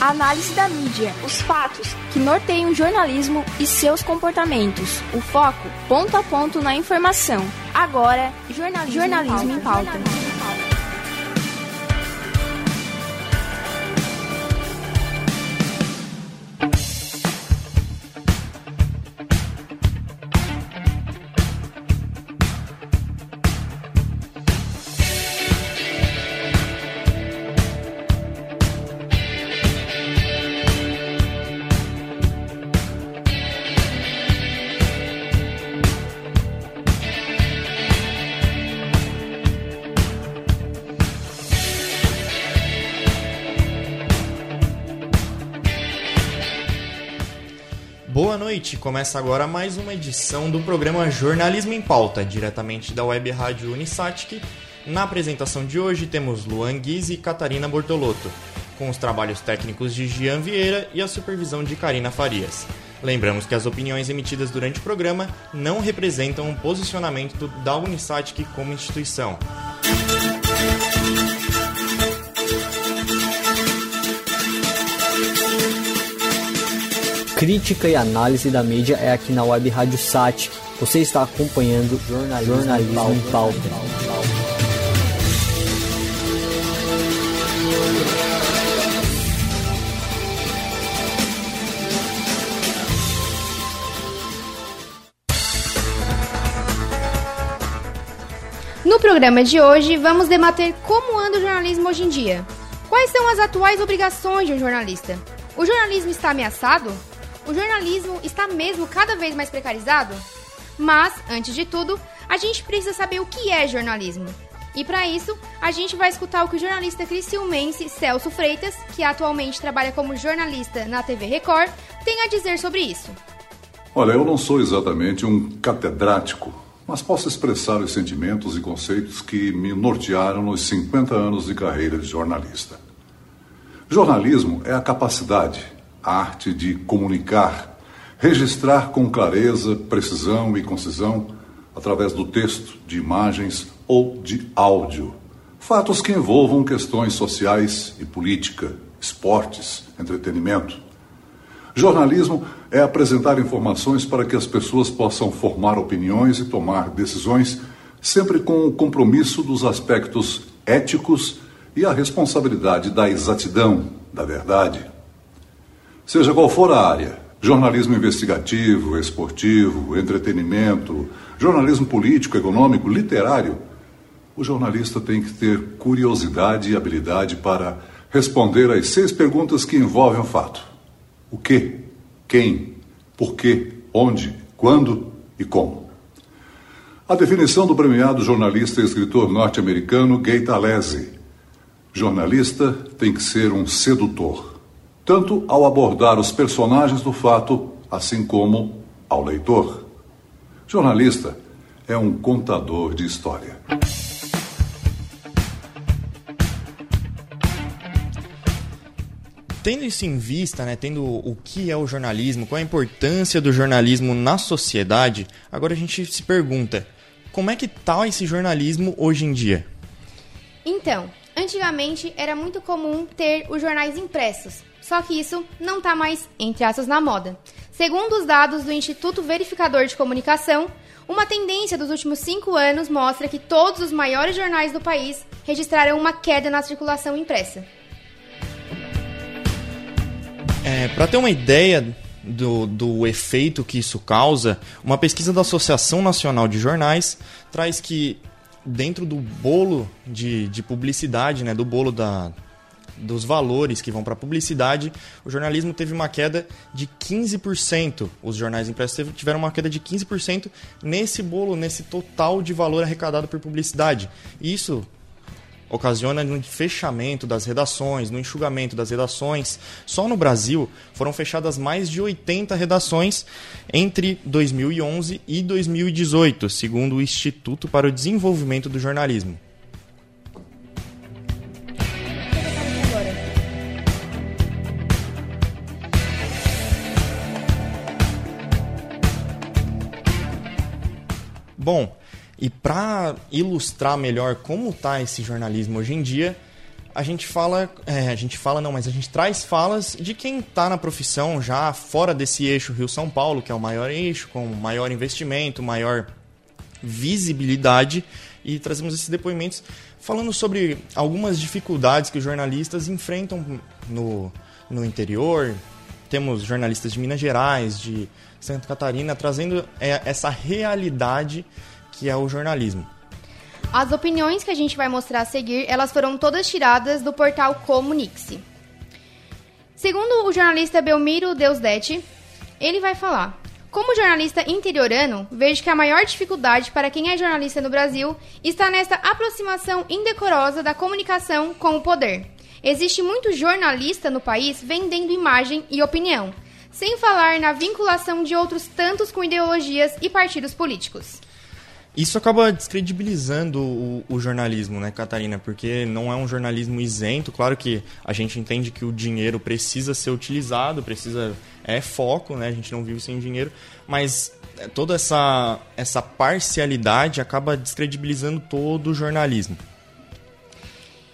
Análise da mídia, os fatos que norteiam o jornalismo e seus comportamentos. O foco, ponto a ponto na informação. Agora, jornalismo, jornalismo em pauta. Em pauta. Boa noite, começa agora mais uma edição do programa Jornalismo em Pauta, diretamente da web rádio Unisatic. Na apresentação de hoje temos Luan Guiz e Catarina Bortolotto, com os trabalhos técnicos de Gian Vieira e a supervisão de Karina Farias. Lembramos que as opiniões emitidas durante o programa não representam o posicionamento da Unisatic como instituição. Crítica e análise da mídia é aqui na Web Rádio Sat. Você está acompanhando Jornalismo, Jornalismo em Pauta. No programa de hoje, vamos debater como anda o jornalismo hoje em dia. Quais são as atuais obrigações de um jornalista? O jornalismo está ameaçado? O jornalismo está mesmo cada vez mais precarizado? Mas, antes de tudo, a gente precisa saber o que é jornalismo. E para isso, a gente vai escutar o que o jornalista criciumense Celso Freitas, que atualmente trabalha como jornalista na TV Record, tem a dizer sobre isso. Olha, eu não sou exatamente um catedrático, mas posso expressar os sentimentos e conceitos que me nortearam nos 50 anos de carreira de jornalista. Jornalismo é a capacidade, a arte de comunicar, registrar com clareza, precisão e concisão, através do texto, de imagens ou de áudio, fatos que envolvam questões sociais e política, esportes, entretenimento. Jornalismo é apresentar informações para que as pessoas possam formar opiniões e tomar decisões, sempre com o compromisso dos aspectos éticos e a responsabilidade da exatidão, da verdade. Seja qual for a área, jornalismo investigativo, esportivo, entretenimento, jornalismo político, econômico, literário, o jornalista tem que ter curiosidade e habilidade para responder às seis perguntas que envolvem o fato: o que, quem, por quê, onde, quando? E como. A definição do premiado jornalista e escritor norte-americano Gay Talese: jornalista tem que ser um sedutor tanto ao abordar os personagens do fato, assim como ao leitor. Jornalista é um contador de história. Tendo isso em vista, né, tendo o que é o jornalismo, qual a importância do jornalismo na sociedade, agora a gente se pergunta: como é que está esse jornalismo hoje em dia? Então, antigamente era muito comum ter os jornais impressos, só que isso não está mais, entre aspas, na moda. Segundo os dados do Instituto Verificador de Comunicação, uma tendência dos últimos cinco anos mostra que todos os maiores jornais do país registraram uma queda na circulação impressa. É, Para ter uma ideia do, do efeito que isso causa, uma pesquisa da Associação Nacional de Jornais traz que dentro do bolo de, de publicidade, né, do bolo da, dos valores que vão para publicidade, o jornalismo teve uma queda de 15%. Os jornais impressos tiveram uma queda de 15% nesse bolo, nesse total de valor arrecadado por publicidade. Isso ocasiona no fechamento das redações, no enxugamento das redações. Só no Brasil foram fechadas mais de 80 redações entre 2011 e 2018, segundo o Instituto para o Desenvolvimento do Jornalismo. Bom, e para ilustrar melhor como está esse jornalismo hoje em dia, a gente fala, é, a gente fala não, mas a gente traz falas de quem está na profissão já fora desse eixo Rio-São Paulo, que é o maior eixo, com maior investimento, maior visibilidade, e trazemos esses depoimentos falando sobre algumas dificuldades que os jornalistas enfrentam no, no interior. Temos jornalistas de Minas Gerais, de Santa Catarina, trazendo é, essa realidade que é o jornalismo. As opiniões que a gente vai mostrar a seguir, elas foram todas tiradas do portal Comunique-se. Segundo o jornalista Belmiro Deusdete, ele vai falar: Como jornalista interiorano, vejo que a maior dificuldade para quem é jornalista no Brasil está nesta aproximação indecorosa da comunicação com o poder. Existe muito jornalista no país vendendo imagem e opinião, sem falar na vinculação de outros tantos com ideologias e partidos políticos. Isso acaba descredibilizando o, o, jornalismo, né, Catarina? Porque não é um jornalismo isento. Claro que a gente entende que o dinheiro precisa ser utilizado, precisa é foco, né? A gente não vive sem dinheiro, mas é, toda essa essa parcialidade acaba descredibilizando todo o jornalismo.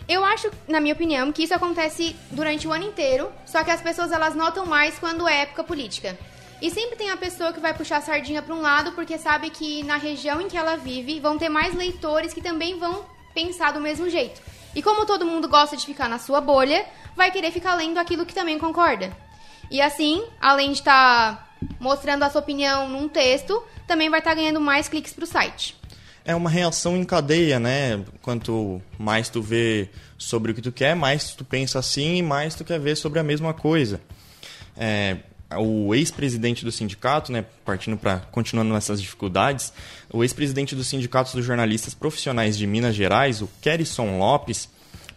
Eu acho, na minha opinião, que isso acontece durante o ano inteiro, só que as pessoas elas notam mais quando é época política. E sempre tem a pessoa que vai puxar a sardinha para um lado porque sabe que na região em que ela vive vão ter mais leitores que também vão pensar do mesmo jeito. E como todo mundo gosta de ficar na sua bolha, vai querer ficar lendo aquilo que também concorda. E assim, além de estar tá mostrando a sua opinião num texto, também vai estar tá ganhando mais cliques para o site. É uma reação em cadeia, né? Quanto mais tu vê sobre o que tu quer, mais tu pensa assim e mais tu quer ver sobre a mesma coisa. É, o ex-presidente do sindicato, né, partindo para continuando nessas dificuldades, o ex-presidente do sindicato dos jornalistas profissionais de Minas Gerais, o Kerison Lopes,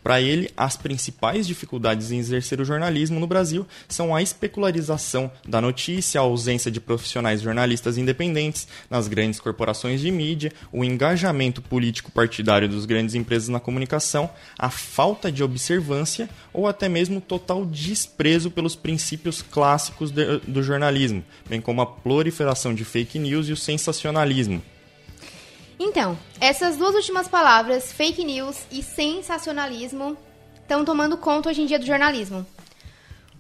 para ele, as principais dificuldades em exercer o jornalismo no Brasil são a especularização da notícia, a ausência de profissionais jornalistas independentes nas grandes corporações de mídia, o engajamento político partidário dos grandes empresas na comunicação, a falta de observância ou até mesmo total desprezo pelos princípios clássicos de, do jornalismo, bem como a proliferação de fake news e o sensacionalismo. Então, essas duas últimas palavras, fake news e sensacionalismo, estão tomando conta hoje em dia do jornalismo.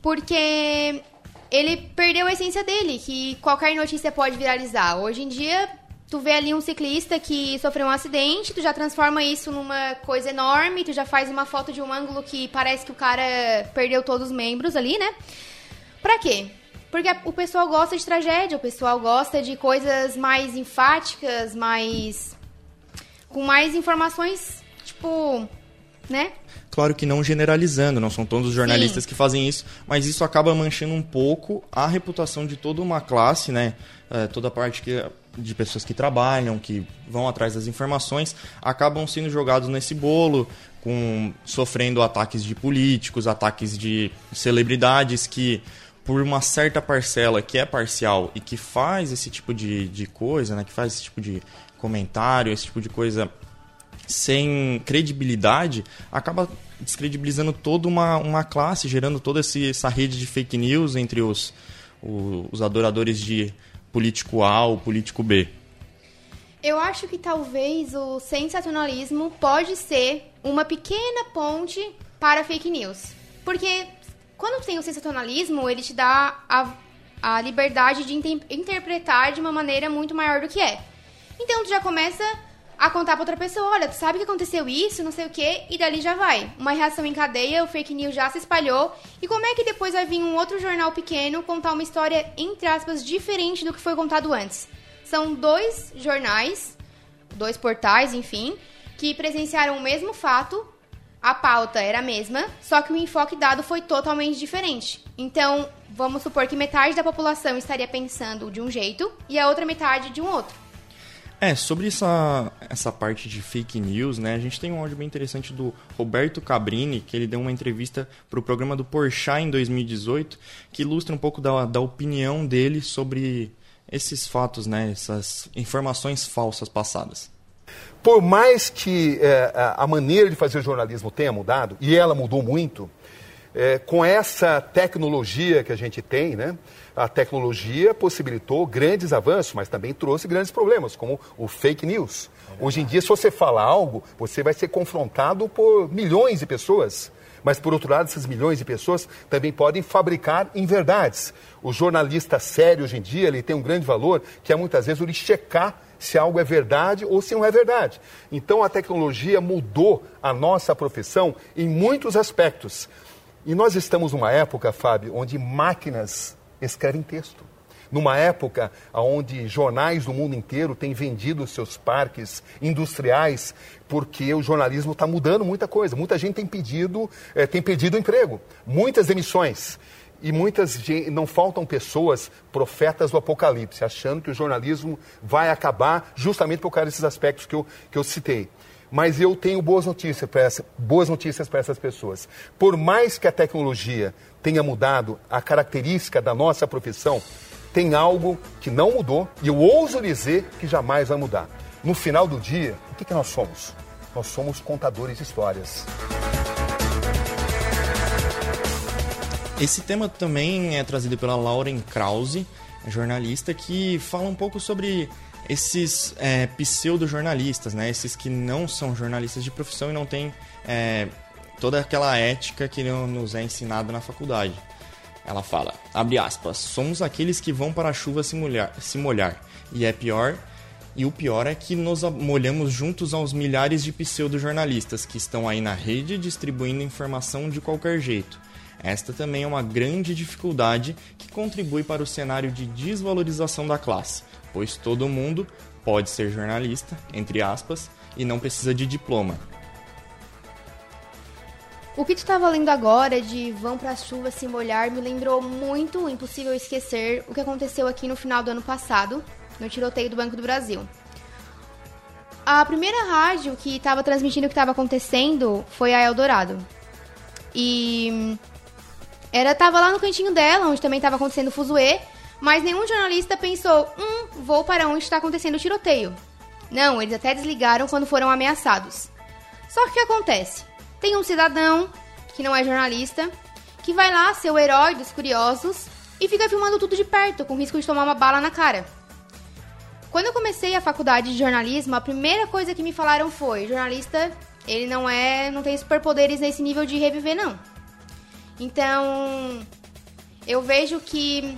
Porque ele perdeu a essência dele, que qualquer notícia pode viralizar. Hoje em dia, tu vê ali um ciclista que sofreu um acidente, tu já transforma isso numa coisa enorme, tu já faz uma foto de um ângulo que parece que o cara perdeu todos os membros ali, né? Pra quê? Porque o pessoal gosta de tragédia, o pessoal gosta de coisas mais enfáticas, mais. com mais informações, tipo. né? Claro que não generalizando, não são todos os jornalistas Sim. que fazem isso, mas isso acaba manchando um pouco a reputação de toda uma classe, né? É, toda a parte que, de pessoas que trabalham, que vão atrás das informações, acabam sendo jogados nesse bolo, com sofrendo ataques de políticos, ataques de celebridades que por uma certa parcela que é parcial e que faz esse tipo de, de coisa, né, que faz esse tipo de comentário, esse tipo de coisa sem credibilidade, acaba descredibilizando toda uma, uma classe, gerando toda essa rede de fake news entre os, os adoradores de político A ou político B. Eu acho que talvez o sensacionalismo pode ser uma pequena ponte para fake news. Porque quando tem o sensacionalismo, ele te dá a, a liberdade de interpretar de uma maneira muito maior do que é. Então tu já começa a contar pra outra pessoa, olha, tu sabe que aconteceu isso, não sei o que, e dali já vai. Uma reação em cadeia, o fake news já se espalhou, e como é que depois vai vir um outro jornal pequeno contar uma história, entre aspas, diferente do que foi contado antes? São dois jornais, dois portais, enfim, que presenciaram o mesmo fato, a pauta era a mesma, só que o enfoque dado foi totalmente diferente. Então, vamos supor que metade da população estaria pensando de um jeito e a outra metade de um outro. É, sobre essa, essa parte de fake news, né? A gente tem um áudio bem interessante do Roberto Cabrini, que ele deu uma entrevista para o programa do Porchat em 2018, que ilustra um pouco da, da opinião dele sobre esses fatos, né? Essas informações falsas passadas por mais que é, a maneira de fazer jornalismo tenha mudado, e ela mudou muito, é, com essa tecnologia que a gente tem, né, a tecnologia possibilitou grandes avanços, mas também trouxe grandes problemas, como o fake news. Hoje em dia, se você fala algo, você vai ser confrontado por milhões de pessoas Mas, por outro lado, essas milhões de pessoas também podem fabricar inverdades. O jornalista sério, hoje em dia, ele tem um grande valor, que é muitas vezes o de checar se algo é verdade ou se não é verdade. Então, a tecnologia mudou a nossa profissão em muitos aspectos. E nós estamos numa época, Fábio, onde máquinas escrevem texto numa época onde jornais do mundo inteiro têm vendido seus parques industriais, porque o jornalismo está mudando muita coisa. Muita gente tem pedido, é, tem pedido emprego, muitas demissões. E muitas não faltam pessoas, profetas do Apocalipse, achando que o jornalismo vai acabar justamente por causa desses aspectos que eu, que eu citei. Mas eu tenho boas notícias para essa, boas notícias para essas pessoas. Por mais que a tecnologia tenha mudado a característica da nossa profissão, tem algo que não mudou e eu ouso dizer que jamais vai mudar. No final do dia, o que, que nós somos? Nós somos contadores de histórias. Esse tema também é trazido pela Lauren Krause, jornalista, que fala um pouco sobre esses é, pseudo-jornalistas, né? esses que não são jornalistas de profissão e não têm é, toda aquela ética que nos é ensinada na faculdade. Ela fala, abre aspas, somos aqueles que vão para a chuva se molhar, se molhar. E é pior, e o pior é que nos molhamos juntos aos milhares de pseudo-jornalistas que estão aí na rede distribuindo informação de qualquer jeito. Esta também é uma grande dificuldade que contribui para o cenário de desvalorização da classe, pois todo mundo pode ser jornalista, entre aspas, e não precisa de diploma. O que tu estava lendo agora de Vão pra chuva se molhar me lembrou muito, impossível esquecer, o que aconteceu aqui no final do ano passado, no tiroteio do Banco do Brasil. A primeira rádio que estava transmitindo o que estava acontecendo foi a Eldorado. E era tava lá no cantinho dela, onde também estava acontecendo o fuzuê, mas nenhum jornalista pensou, hum, vou para onde está acontecendo o tiroteio. Não, eles até desligaram quando foram ameaçados. Só que o que acontece? Tem um cidadão, que não é jornalista, que vai lá ser o herói dos curiosos e fica filmando tudo de perto, com risco de tomar uma bala na cara. Quando eu comecei a faculdade de jornalismo, a primeira coisa que me falaram foi: jornalista, ele não é, não tem superpoderes nesse nível de reviver não. Então, eu vejo que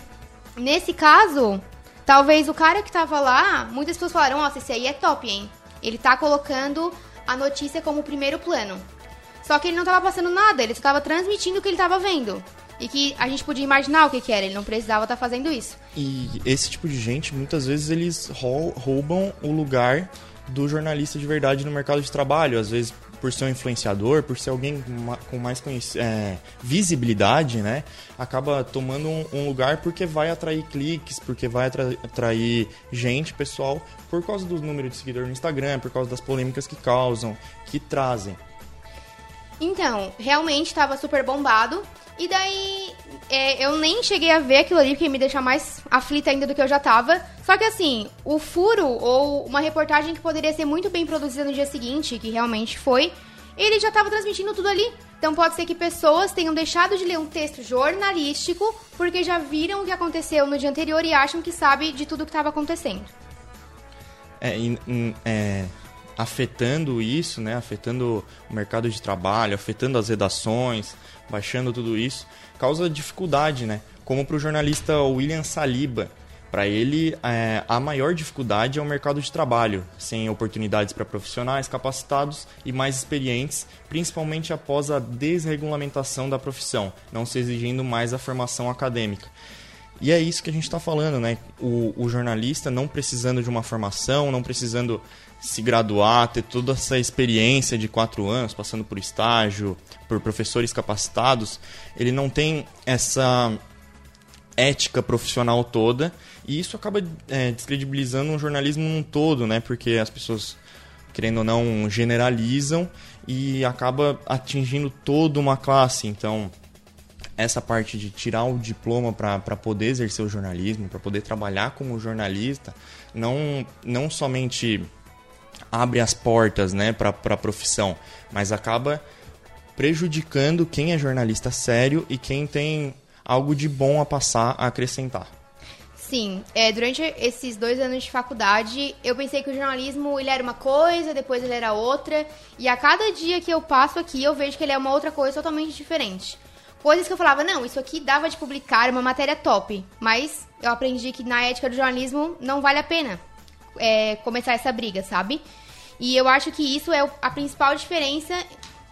nesse caso, talvez o cara que tava lá, muitas pessoas falaram: "Nossa, esse aí é top, hein? Ele tá colocando a notícia como primeiro plano". Só que ele não estava passando nada, ele estava transmitindo o que ele estava vendo. E que a gente podia imaginar o que, que era, ele não precisava estar tá fazendo isso. E esse tipo de gente, muitas vezes, eles roubam o lugar do jornalista de verdade no mercado de trabalho. Às vezes, por ser um influenciador, por ser alguém com mais é, visibilidade, né? Acaba tomando um, um, lugar porque vai atrair cliques, porque vai atrair gente, pessoal, por causa do número de seguidores no Instagram, por causa das polêmicas que causam, que trazem. Então, realmente estava super bombado. E daí, é, eu nem cheguei a ver aquilo ali, porque me deixa mais aflita ainda do que eu já tava. Só que assim, o furo, ou uma reportagem que poderia ser muito bem produzida no dia seguinte, que realmente foi, ele já estava transmitindo tudo ali. Então pode ser que pessoas tenham deixado de ler um texto jornalístico porque já viram o que aconteceu no dia anterior e acham que sabe de tudo que estava acontecendo. É, é, afetando isso, né, afetando o mercado de trabalho, afetando as redações, baixando tudo isso, causa dificuldade, né? Como para o jornalista William Saliba, para ele é, a maior dificuldade é o mercado de trabalho, sem oportunidades para profissionais capacitados e mais experientes, principalmente após a desregulamentação da profissão, não se exigindo mais a formação acadêmica. E é isso que a gente está falando, né? O, o, jornalista não precisando de uma formação, não precisando se graduar, ter toda essa experiência de quatro anos, passando por estágio, por professores capacitados, ele não tem essa ética profissional toda e isso acaba é, descredibilizando o jornalismo num todo, né? Porque as pessoas, querendo ou não, generalizam e acaba atingindo toda uma classe. Então, essa parte de tirar o diploma para poder exercer o jornalismo, para poder trabalhar como jornalista, não, não somente abre as portas né, para a profissão, mas acaba prejudicando quem é jornalista sério e quem tem algo de bom a passar, a acrescentar. Sim, é, durante esses dois anos de faculdade, eu pensei que o jornalismo ele era uma coisa, depois ele era outra, e a cada dia que eu passo aqui, eu vejo que ele é uma outra coisa totalmente diferente. Coisas que eu falava, não, isso aqui dava de publicar, uma matéria top, mas eu aprendi que na ética do jornalismo não vale a pena é, começar essa briga, sabe? E eu acho que isso é a principal diferença,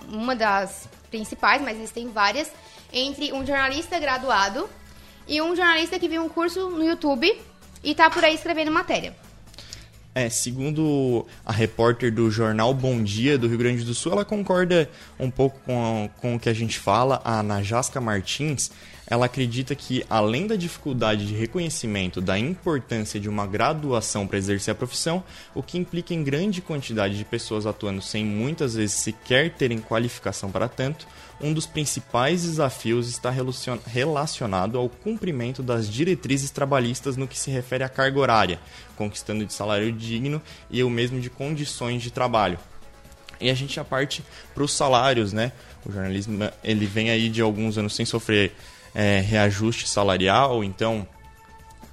uma das principais, mas existem várias, entre um jornalista graduado e um jornalista que viu um curso no YouTube e tá por aí escrevendo matéria. É, segundo a repórter do jornal Bom Dia do Rio Grande do Sul, ela concorda um pouco com, com o que a gente fala. A Najasca Martins, ela acredita que, além da dificuldade de reconhecimento da importância de uma graduação para exercer a profissão, o que implica em grande quantidade de pessoas atuando sem muitas vezes sequer terem qualificação para tanto, um dos principais desafios está relacionado ao cumprimento das diretrizes trabalhistas no que se refere à carga horária, conquistando de salário digno e o mesmo de condições de trabalho. E a gente já parte para os salários, né? O jornalismo ele vem aí de alguns anos sem sofrer é, reajuste salarial, então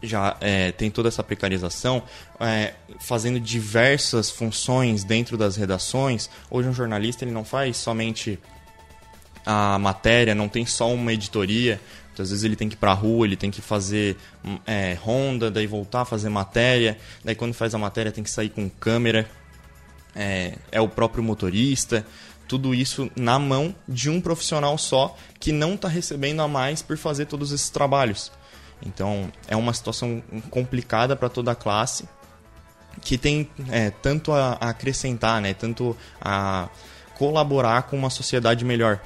já é, tem toda essa precarização, é, fazendo diversas funções dentro das redações. Hoje um jornalista ele não faz somente a matéria, não tem só uma editoria. Muitas vezes ele tem que ir para a rua, ele tem que fazer é, ronda, daí voltar a fazer matéria. Daí quando faz a matéria tem que sair com câmera. É, é o próprio motorista. Tudo isso na mão de um profissional só que não está recebendo a mais por fazer todos esses trabalhos. Então é uma situação complicada para toda a classe que tem é, tanto a, acrescentar, né, tanto a colaborar com uma sociedade melhor.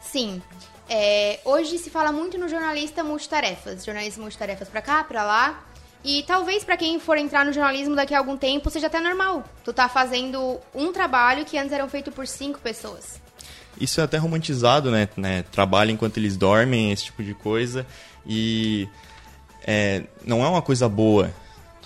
Sim. É, hoje se fala muito no jornalista multitarefas. Jornalismo multitarefas para cá, para lá. E talvez para quem for entrar no jornalismo daqui a algum tempo seja até normal. Tu tá fazendo um trabalho que antes era feito por cinco pessoas. Isso é até romantizado, né? né? Trabalho enquanto eles dormem, esse tipo de coisa. E é, não é uma coisa boa.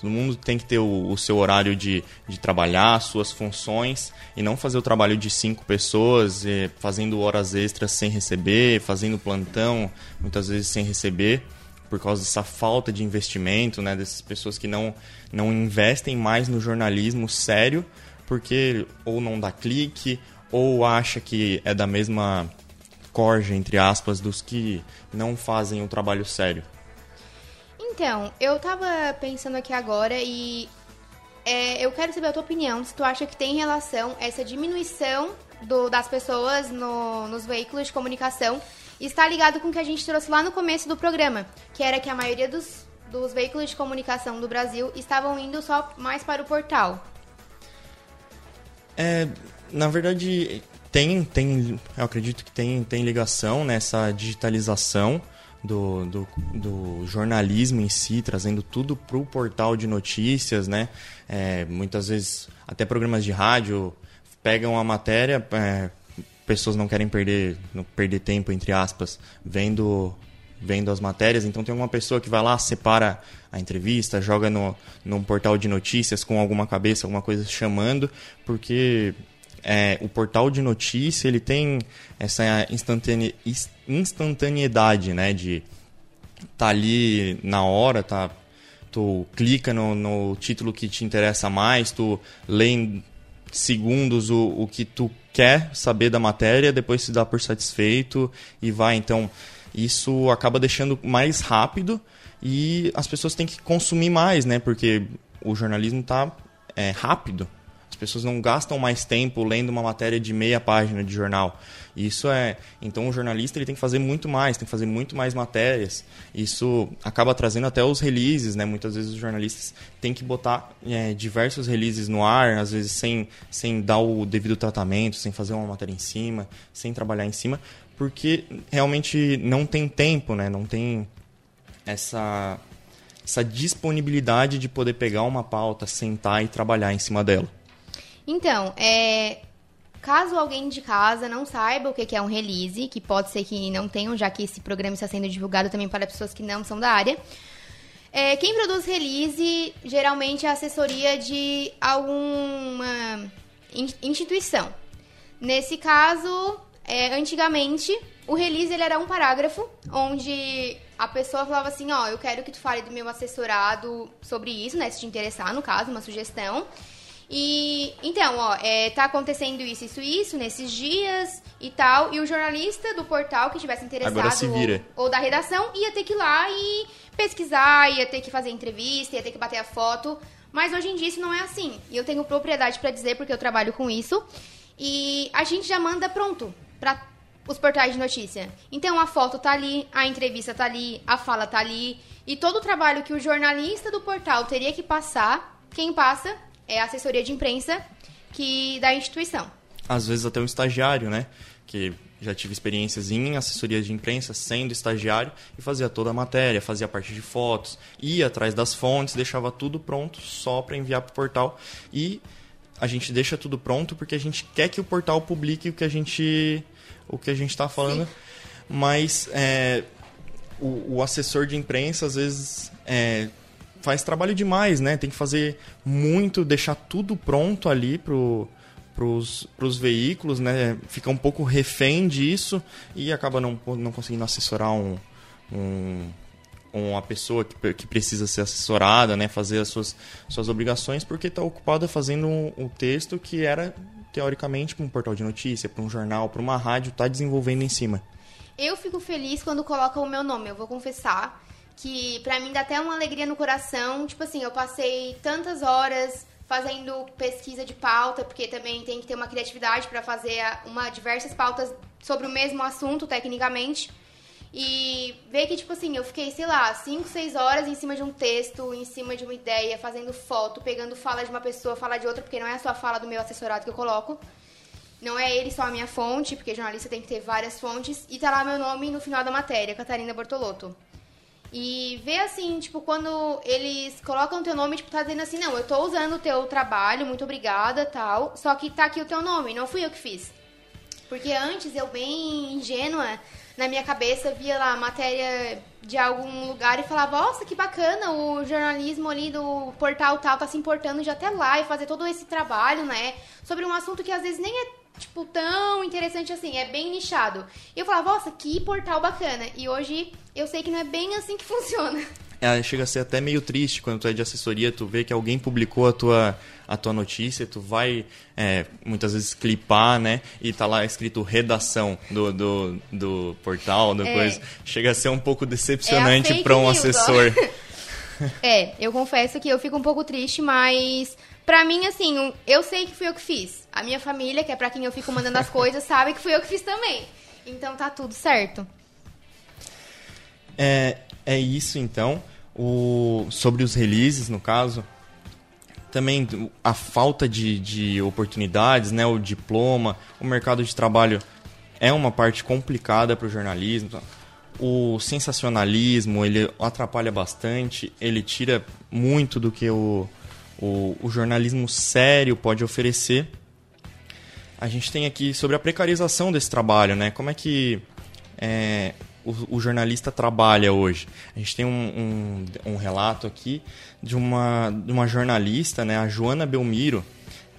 Todo mundo tem que ter o, o, seu horário de, de trabalhar, suas funções, e não fazer o trabalho de cinco pessoas, eh, fazendo horas extras sem receber, fazendo plantão, muitas vezes sem receber, por causa dessa falta de investimento, né, dessas pessoas que não, não investem mais no jornalismo sério, porque ou não dá clique, ou acha que é da mesma corja, entre aspas, dos que não fazem o trabalho sério. Então, eu tava pensando aqui agora e é, eu quero saber a tua opinião, se tu acha que tem relação essa diminuição do, das pessoas no, nos veículos de comunicação está ligado com o que a gente trouxe lá no começo do programa, que era que a maioria dos, dos veículos de comunicação do Brasil estavam indo só mais para o portal. É, na verdade, tem, tem, eu acredito que tem, tem ligação nessa digitalização do, do, do, jornalismo em si, trazendo tudo para o portal de notícias, né? É, muitas vezes até programas de rádio pegam a matéria, é, pessoas não querem perder, não perder tempo, entre aspas, vendo vendo as matérias, então tem uma pessoa que vai lá, separa a entrevista, joga no, num portal de notícias com alguma cabeça, alguma coisa chamando, porque é, o portal de notícia ele tem essa instantane, instantaneidade, né? De tá ali na hora, tá? Tu clica no, no título que te interessa mais, tu lê em segundos o, o que tu quer saber da matéria, depois se dá por satisfeito e vai. Então, isso acaba deixando mais rápido e as pessoas têm que consumir mais, né? Porque o jornalismo tá é, rápido pessoas não gastam mais tempo lendo uma matéria de meia página de jornal. Isso é, então o jornalista ele tem que fazer muito mais, tem que fazer muito mais matérias. Isso acaba trazendo até os releases, né? Muitas vezes os jornalistas têm que botar é, diversos releases no ar, às vezes sem sem dar o devido tratamento, sem fazer uma matéria em cima, sem trabalhar em cima, porque realmente não tem tempo, né? Não tem essa essa disponibilidade de poder pegar uma pauta, sentar e trabalhar em cima dela. Então, é, caso alguém de casa não saiba o que é um release, que pode ser que não tenham, já que esse programa está sendo divulgado também para pessoas que não são da área, é, quem produz release geralmente é assessoria de alguma instituição. Nesse caso, é, antigamente, o release ele era um parágrafo onde a pessoa falava assim, ó, eu quero que tu fale do meu assessorado sobre isso, né? Se te interessar, no caso, uma sugestão. E então, ó, é, tá acontecendo isso, isso, isso nesses dias e tal. E o jornalista do portal que tivesse interessado. Ou, ou da redação ia ter que ir lá e pesquisar, ia ter que fazer entrevista, ia ter que bater a foto. Mas hoje em dia isso não é assim. E eu tenho propriedade pra dizer porque eu trabalho com isso. E a gente já manda pronto pra os portais de notícia. Então a foto tá ali, a entrevista tá ali, a fala tá ali. E todo o trabalho que o jornalista do portal teria que passar, quem passa é a assessoria de imprensa que da instituição. Às vezes até um estagiário, né? Que já tive experiências em assessoria de imprensa sendo estagiário e fazia toda a matéria, fazia a parte de fotos, ia atrás das fontes, deixava tudo pronto só para enviar para o portal e a gente deixa tudo pronto porque a gente quer que o portal publique o que a gente o que a gente está falando, Sim. mas é, o, o, assessor de imprensa às vezes é, faz trabalho demais, né? Tem que fazer muito, deixar tudo pronto ali pro para os veículos, né? Fica um pouco refém disso e acaba não, não conseguindo assessorar um, um, uma pessoa que, que precisa ser assessorada, né? Fazer as suas, suas obrigações porque está ocupada fazendo um, um, texto que era teoricamente para um portal de notícia, para um jornal, para uma rádio, está desenvolvendo em cima. Eu fico feliz quando colocam o meu nome. Eu vou confessar que para mim dá até uma alegria no coração. Tipo assim, eu passei tantas horas fazendo pesquisa de pauta, porque também tem que ter uma criatividade para fazer uma diversas pautas sobre o mesmo assunto tecnicamente. E ver que, tipo assim, eu fiquei, sei lá, 5, 6 horas em cima de um texto, em cima de uma ideia, fazendo foto, pegando fala de uma pessoa, fala de outra, porque não é só a fala do meu assessorado que eu coloco. Não é ele só a minha fonte, porque jornalista tem que ter várias fontes. E tá lá meu nome no final da matéria, Catarina Bortolotto. E ver assim, tipo, quando eles colocam o teu nome, tipo, tá dizendo assim, não, eu tô usando o teu trabalho, muito obrigada, tal, só que tá aqui o teu nome, não fui eu que fiz. Porque antes eu, bem ingênua, na minha cabeça, via lá matéria de algum lugar e falava, nossa, que bacana, o jornalismo ali do portal tal tá se importando de até lá e fazer todo esse trabalho, né? Sobre um assunto que às vezes nem é tipo, tão interessante assim, é bem nichado. E eu falava, nossa, que portal bacana. E hoje eu sei que não é bem assim que funciona. É, chega a ser até meio triste quando tu é de assessoria, tu vê que alguém publicou a tua, a tua notícia, tu vai é, muitas vezes clipar, né? E tá lá escrito redação do, do, do portal, do é. coisa. Chega a ser um pouco decepcionante é para um news, assessor. é, eu confesso que eu fico um pouco triste, mas Pra mim, assim, eu sei que fui eu que fiz. A minha família, que é pra quem eu fico mandando as coisas, sabe que fui eu que fiz também. Então tá tudo certo. É, é isso então. O, sobre os releases, no caso, também a falta de, de oportunidades, né, o diploma, o mercado de trabalho é uma parte complicada para o jornalismo. O sensacionalismo ele atrapalha bastante, ele tira muito do que o, o, o jornalismo sério pode oferecer. A gente tem aqui sobre a precarização desse trabalho, né? Como é que é, o, o, jornalista trabalha hoje? A gente tem um, um, um relato aqui de uma, de uma jornalista, né? A Joana Belmiro.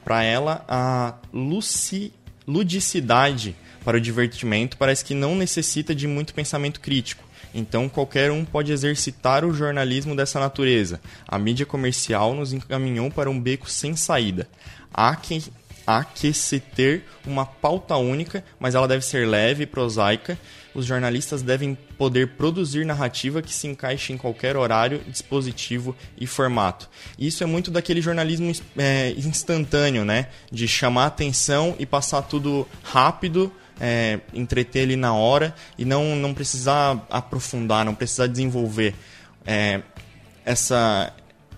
Para ela, a luci, ludicidade para o divertimento parece que não necessita de muito pensamento crítico. Então qualquer um pode exercitar o jornalismo dessa natureza. A mídia comercial nos encaminhou para um beco sem saída. Há que, há que se ter uma pauta única, mas ela deve ser leve e prosaica. Os jornalistas devem poder produzir narrativa que se encaixe em qualquer horário, dispositivo e formato. Isso é muito daquele jornalismo é, instantâneo, né? De chamar atenção e passar tudo rápido é, entreter ele na hora e não, não precisar aprofundar, não precisar desenvolver. É, essa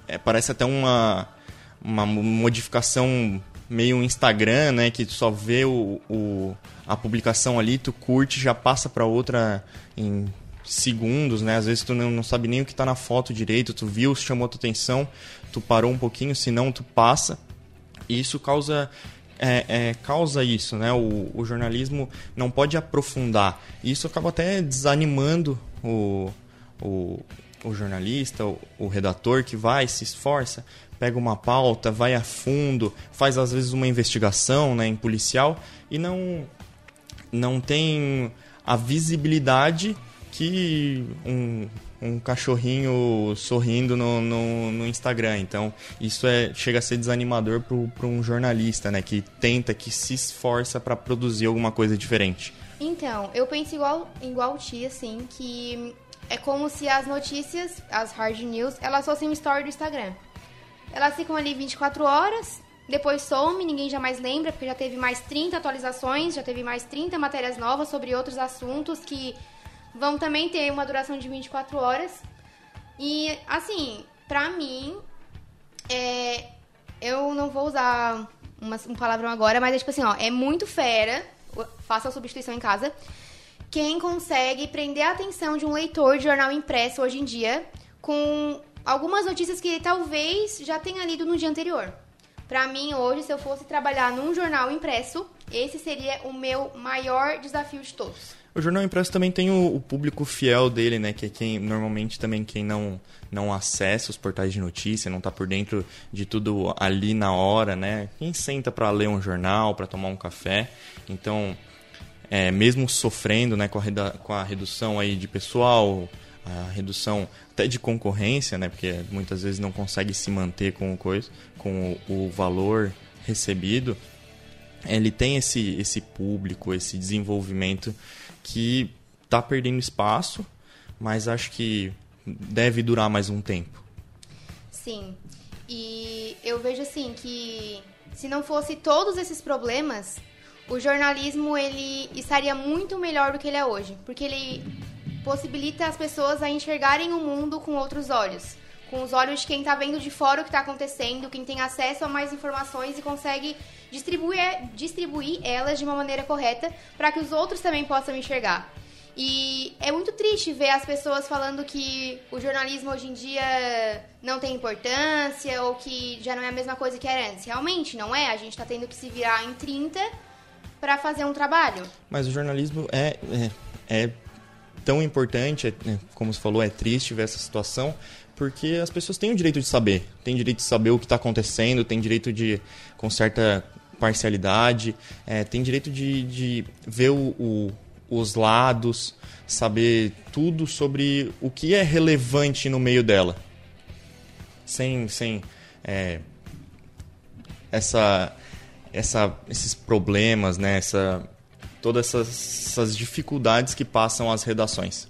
é, parece até uma, uma modificação meio Instagram, né? Que tu só vê o, o a publicação ali, tu curte, já passa para outra em segundos, né? Às vezes tu não, não sabe nem o que está na foto direito, tu viu, chamou tua atenção, tu parou um pouquinho, senão tu passa. E isso causa é, é, causa isso, né? O, o, jornalismo não pode aprofundar. Isso acaba até desanimando o, o, o jornalista, o, o redator que vai, se esforça, pega uma pauta, vai a fundo, faz às vezes uma investigação né, em policial e não, não tem a visibilidade que um, um cachorrinho sorrindo no, no, no, Instagram. Então, isso é chega a ser desanimador para um jornalista, né? Que tenta, que se esforça para produzir alguma coisa diferente. Então, eu penso igual, igual ti, assim, que é como se as notícias, as hard news, elas fossem um story do Instagram. Elas ficam ali 24 horas, depois some, ninguém já mais lembra, porque já teve mais 30 atualizações, já teve mais 30 matérias novas sobre outros assuntos que vão também ter uma duração de 24 horas. E, assim, pra mim, é, eu não vou usar uma, um palavrão agora, mas é tipo assim, ó, é muito fera, faça a substituição em casa, quem consegue prender a atenção de um leitor de jornal impresso hoje em dia com algumas notícias que talvez já tenha lido no dia anterior. Para mim, hoje, se eu fosse trabalhar num jornal impresso, esse seria o meu maior desafio de todos. O jornal impresso também tem o, o, público fiel dele, né? Que é quem normalmente também quem não, não acessa os portais de notícia, não está por dentro de tudo ali na hora, né? Quem senta para ler um jornal, para tomar um café. Então, é, mesmo sofrendo né, com, a com a redução aí de pessoal, a redução até de concorrência, né? Porque muitas vezes não consegue se manter com o coisa, com o, o valor recebido. Ele tem esse, esse público, esse desenvolvimento que está perdendo espaço, mas acho que deve durar mais um tempo. Sim. E eu vejo assim que se não fosse todos esses problemas, o jornalismo ele estaria muito melhor do que ele é hoje, porque ele possibilita as pessoas a enxergarem o mundo com outros olhos, com os olhos de quem está vendo de fora o que está acontecendo, quem tem acesso a mais informações e consegue distribuir, distribuir elas de uma maneira correta para que os outros também possam enxergar. E é muito triste ver as pessoas falando que o jornalismo hoje em dia não tem importância ou que já não é a mesma coisa que era antes. Realmente não é. A gente está tendo que se virar em 30 para fazer um trabalho. Mas o jornalismo é, é, é tão importante, é, como você falou, é triste ver essa situação, porque as pessoas têm o direito de saber, têm direito de saber o que está acontecendo, têm direito de, com certa parcialidade, é, tem direito de, de ver o, o, os lados, saber tudo sobre o que é relevante no meio dela. Sem, sem é, essa, essa, esses problemas, né? essa, todas essas, essas dificuldades que passam as redações.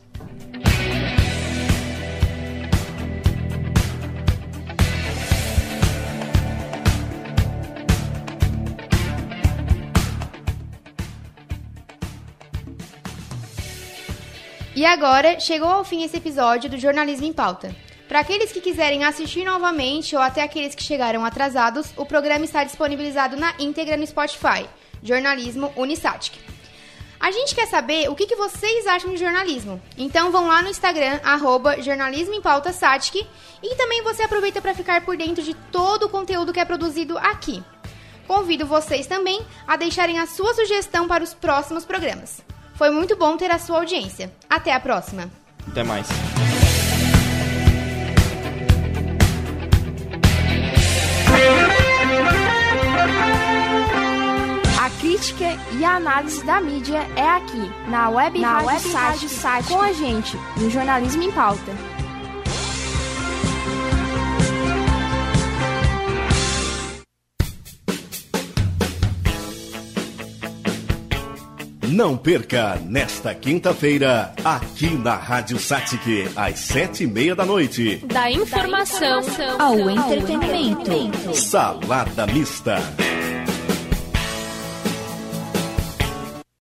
E agora chegou ao fim esse episódio do Jornalismo em Pauta. Para aqueles que quiserem assistir novamente ou até aqueles que chegaram atrasados, o programa está disponibilizado na íntegra no Spotify. Jornalismo Unisatic. A gente quer saber o que, que vocês acham de jornalismo. Então vão lá no Instagram, arroba jornalismo em pauta Satic, e também você aproveita para ficar por dentro de todo o conteúdo que é produzido aqui. Convido vocês também a deixarem a sua sugestão para os próximos programas. Foi muito bom ter a sua audiência. Até a próxima. Até mais. A crítica e a análise da mídia é aqui, na Web na Rádio, Web Rádio Site, com a gente, no Jornalismo em Pauta. Não perca nesta quinta-feira, aqui na Rádio Satic, às sete e meia da noite. Da informação, ao entretenimento. Salada mista.